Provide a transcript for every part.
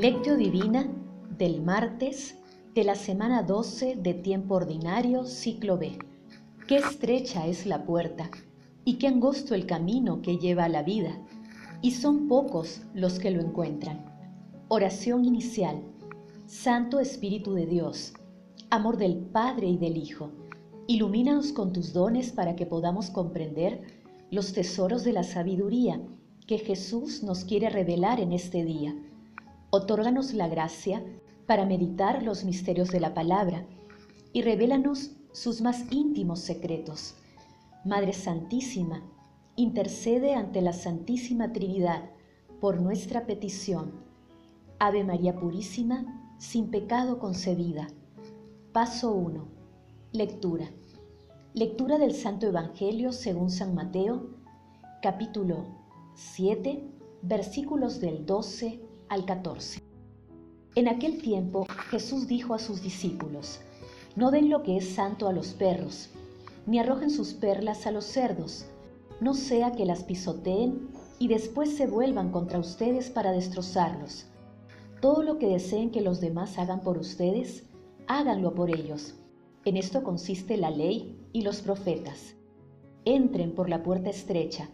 Lectio Divina del martes de la semana 12 de tiempo ordinario, ciclo B. Qué estrecha es la puerta y qué angosto el camino que lleva a la vida, y son pocos los que lo encuentran. Oración inicial. Santo Espíritu de Dios, amor del Padre y del Hijo, ilumínanos con tus dones para que podamos comprender los tesoros de la sabiduría que Jesús nos quiere revelar en este día Otórganos la gracia para meditar los misterios de la palabra y revélanos sus más íntimos secretos. Madre Santísima, intercede ante la Santísima Trinidad por nuestra petición. Ave María Purísima, sin pecado concebida. Paso 1. Lectura. Lectura del Santo Evangelio según San Mateo, capítulo 7, versículos del 12 al 14. En aquel tiempo Jesús dijo a sus discípulos, No den lo que es santo a los perros, ni arrojen sus perlas a los cerdos, no sea que las pisoteen y después se vuelvan contra ustedes para destrozarlos. Todo lo que deseen que los demás hagan por ustedes, háganlo por ellos. En esto consiste la ley y los profetas. Entren por la puerta estrecha,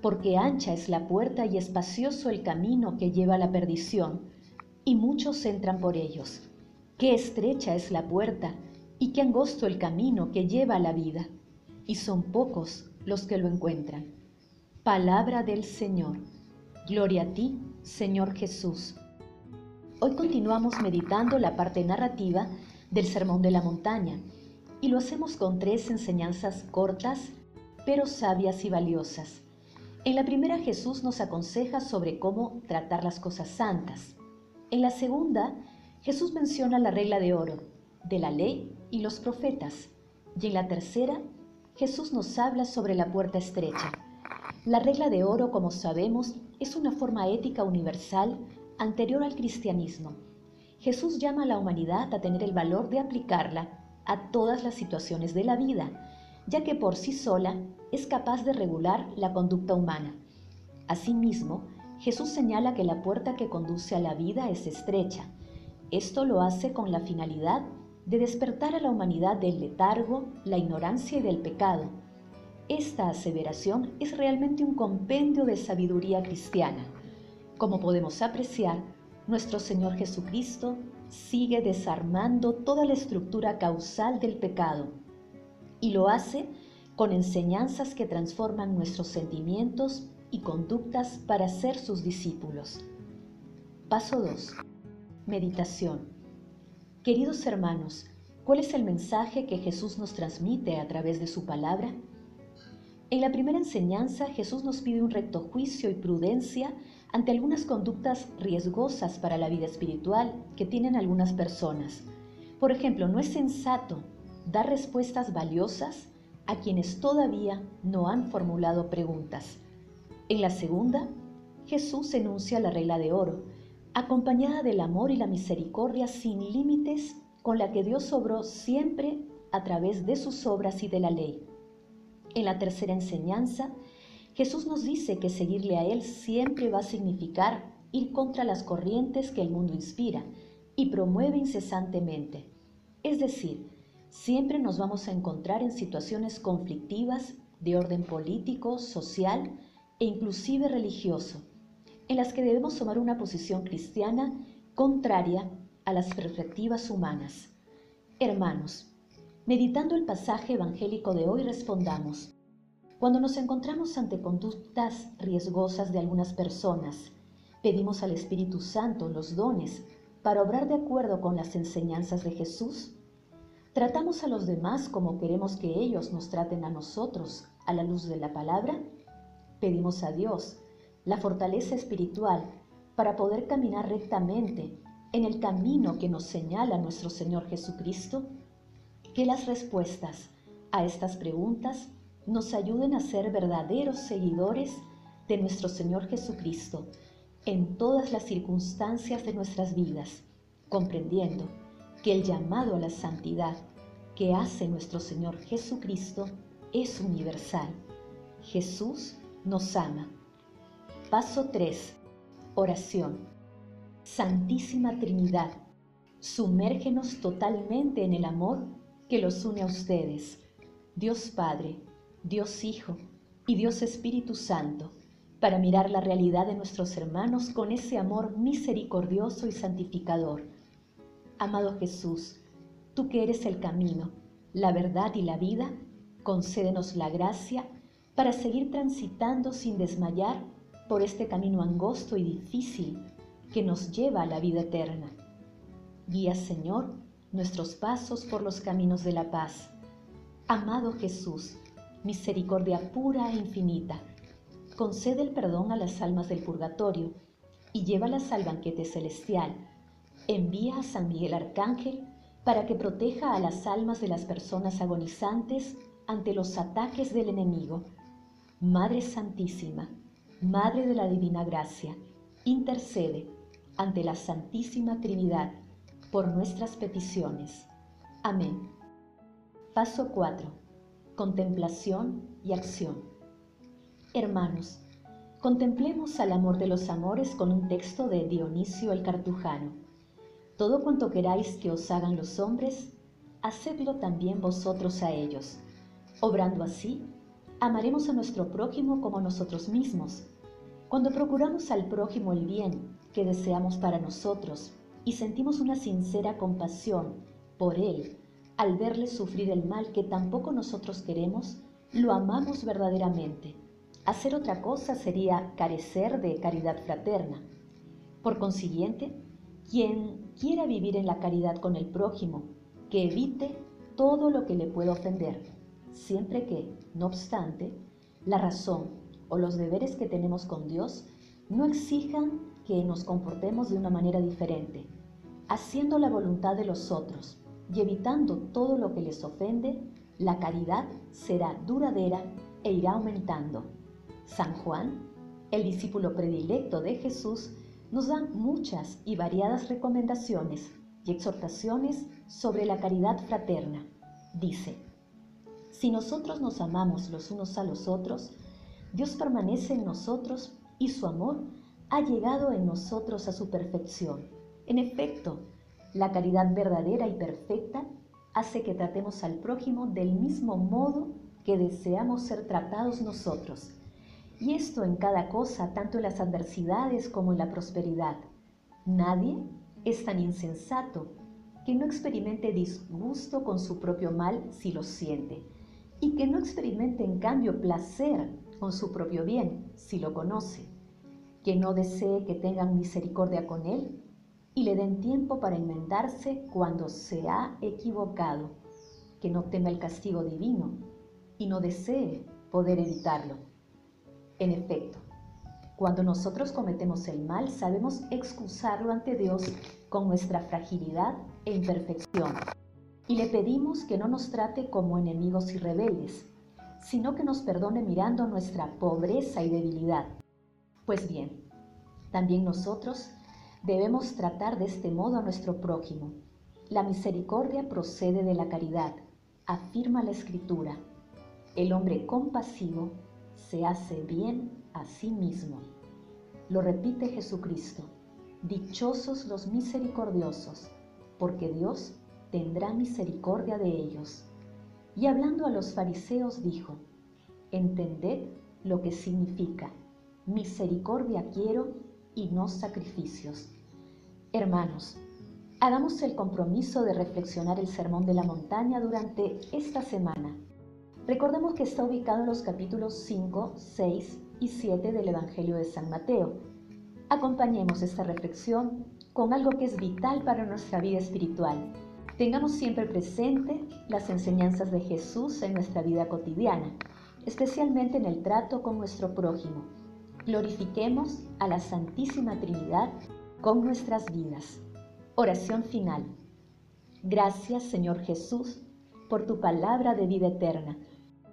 porque ancha es la puerta y espacioso el camino que lleva a la perdición, y muchos entran por ellos. Qué estrecha es la puerta y qué angosto el camino que lleva a la vida, y son pocos los que lo encuentran. Palabra del Señor. Gloria a ti, Señor Jesús. Hoy continuamos meditando la parte narrativa del Sermón de la Montaña, y lo hacemos con tres enseñanzas cortas, pero sabias y valiosas en la primera Jesús nos aconseja sobre cómo tratar las cosas santas. En la segunda, Jesús menciona la regla de oro, de la ley y los profetas. Y en la tercera, Jesús nos habla sobre la puerta estrecha. La regla de oro, como sabemos, es una forma ética universal anterior al cristianismo. Jesús llama a la humanidad a tener el valor de aplicarla a todas las situaciones de la vida, ya que por sí sola es capaz de regular la conducta humana. Asimismo, Jesús señala que la puerta que conduce a la vida es estrecha. Esto lo hace con la finalidad de despertar a la humanidad del letargo, la ignorancia y del pecado. Esta aseveración es realmente un compendio de sabiduría cristiana. Como podemos apreciar, nuestro Señor Jesucristo sigue desarmando toda la estructura causal del pecado y lo hace con enseñanzas que transforman nuestros sentimientos y conductas para ser sus discípulos. Paso 2. Meditación. Queridos hermanos, ¿cuál es el mensaje que Jesús nos transmite a través de su palabra? En la primera enseñanza Jesús nos pide un recto juicio y prudencia ante algunas conductas riesgosas para la vida espiritual que tienen algunas personas. Por ejemplo, no es sensato dar respuestas valiosas a quienes todavía no han formulado preguntas. En la segunda, Jesús enuncia la regla de oro, acompañada del amor y la misericordia sin límites con la que Dios obró siempre a través de sus obras y de la ley. En la tercera enseñanza, Jesús nos dice que seguirle a Él siempre va a significar ir contra las corrientes que el mundo inspira y promueve incesantemente, es decir, siempre nos vamos a encontrar en situaciones conflictivas de orden político, social e inclusive religioso, en las que debemos tomar una posición cristiana contraria a las perspectivas humanas. Hermanos, meditando el pasaje evangélico de hoy respondamos, cuando nos encontramos ante conductas riesgosas de algunas personas, pedimos al Espíritu Santo los dones para obrar de acuerdo con las enseñanzas de Jesús ¿Tratamos a los demás como queremos que ellos nos traten a nosotros a la luz de la palabra? Pedimos a Dios la fortaleza espiritual para poder caminar rectamente en el camino que nos señala nuestro Señor Jesucristo. Que las respuestas a estas preguntas nos ayuden a ser verdaderos seguidores de nuestro Señor Jesucristo en todas las circunstancias de nuestras vidas, comprendiendo que el llamado a la santidad que hace nuestro Señor Jesucristo es universal. Jesús nos ama. Paso 3. Oración. Santísima Trinidad, sumérgenos totalmente en el amor que los une a ustedes, Dios Padre, Dios Hijo y Dios Espíritu Santo, para mirar la realidad de nuestros hermanos con ese amor misericordioso y santificador. Amado Jesús, tú que eres el camino, la verdad y la vida, concédenos la gracia para seguir transitando sin desmayar por este camino angosto y difícil que nos lleva a la vida eterna. Guía, Señor, nuestros pasos por los caminos de la paz. Amado Jesús, misericordia pura e infinita, concede el perdón a las almas del purgatorio y llévalas al banquete celestial. Envía a San Miguel Arcángel para que proteja a las almas de las personas agonizantes ante los ataques del enemigo. Madre Santísima, Madre de la Divina Gracia, intercede ante la Santísima Trinidad por nuestras peticiones. Amén. Paso 4. Contemplación y acción. Hermanos, contemplemos al amor de los amores con un texto de Dionisio el Cartujano. Todo cuanto queráis que os hagan los hombres, hacedlo también vosotros a ellos. Obrando así, amaremos a nuestro prójimo como nosotros mismos. Cuando procuramos al prójimo el bien que deseamos para nosotros y sentimos una sincera compasión por él al verle sufrir el mal que tampoco nosotros queremos, lo amamos verdaderamente. Hacer otra cosa sería carecer de caridad fraterna. Por consiguiente, quien quiera vivir en la caridad con el prójimo, que evite todo lo que le pueda ofender, siempre que, no obstante, la razón o los deberes que tenemos con Dios no exijan que nos comportemos de una manera diferente, haciendo la voluntad de los otros y evitando todo lo que les ofende, la caridad será duradera e irá aumentando. San Juan, el discípulo predilecto de Jesús, nos da muchas y variadas recomendaciones y exhortaciones sobre la caridad fraterna. Dice, si nosotros nos amamos los unos a los otros, Dios permanece en nosotros y su amor ha llegado en nosotros a su perfección. En efecto, la caridad verdadera y perfecta hace que tratemos al prójimo del mismo modo que deseamos ser tratados nosotros. Y esto en cada cosa, tanto en las adversidades como en la prosperidad. Nadie es tan insensato que no experimente disgusto con su propio mal si lo siente, y que no experimente en cambio placer con su propio bien si lo conoce, que no desee que tengan misericordia con él y le den tiempo para enmendarse cuando se ha equivocado, que no teme el castigo divino y no desee poder evitarlo. En efecto, cuando nosotros cometemos el mal, sabemos excusarlo ante Dios con nuestra fragilidad e imperfección. Y le pedimos que no nos trate como enemigos y rebeldes, sino que nos perdone mirando nuestra pobreza y debilidad. Pues bien, también nosotros Debemos tratar de este modo a nuestro prójimo. La misericordia procede de la caridad, afirma la Escritura. El hombre compasivo se hace bien a sí mismo. Lo repite Jesucristo. Dichosos los misericordiosos, porque Dios tendrá misericordia de ellos. Y hablando a los fariseos dijo, Entended lo que significa, misericordia quiero y no sacrificios. Hermanos, hagamos el compromiso de reflexionar el Sermón de la Montaña durante esta semana. Recordemos que está ubicado en los capítulos 5, 6 y 7 del Evangelio de San Mateo. Acompañemos esta reflexión con algo que es vital para nuestra vida espiritual. Tengamos siempre presente las enseñanzas de Jesús en nuestra vida cotidiana, especialmente en el trato con nuestro prójimo glorifiquemos a la Santísima Trinidad con nuestras vidas. Oración final. Gracias Señor Jesús por tu palabra de vida eterna.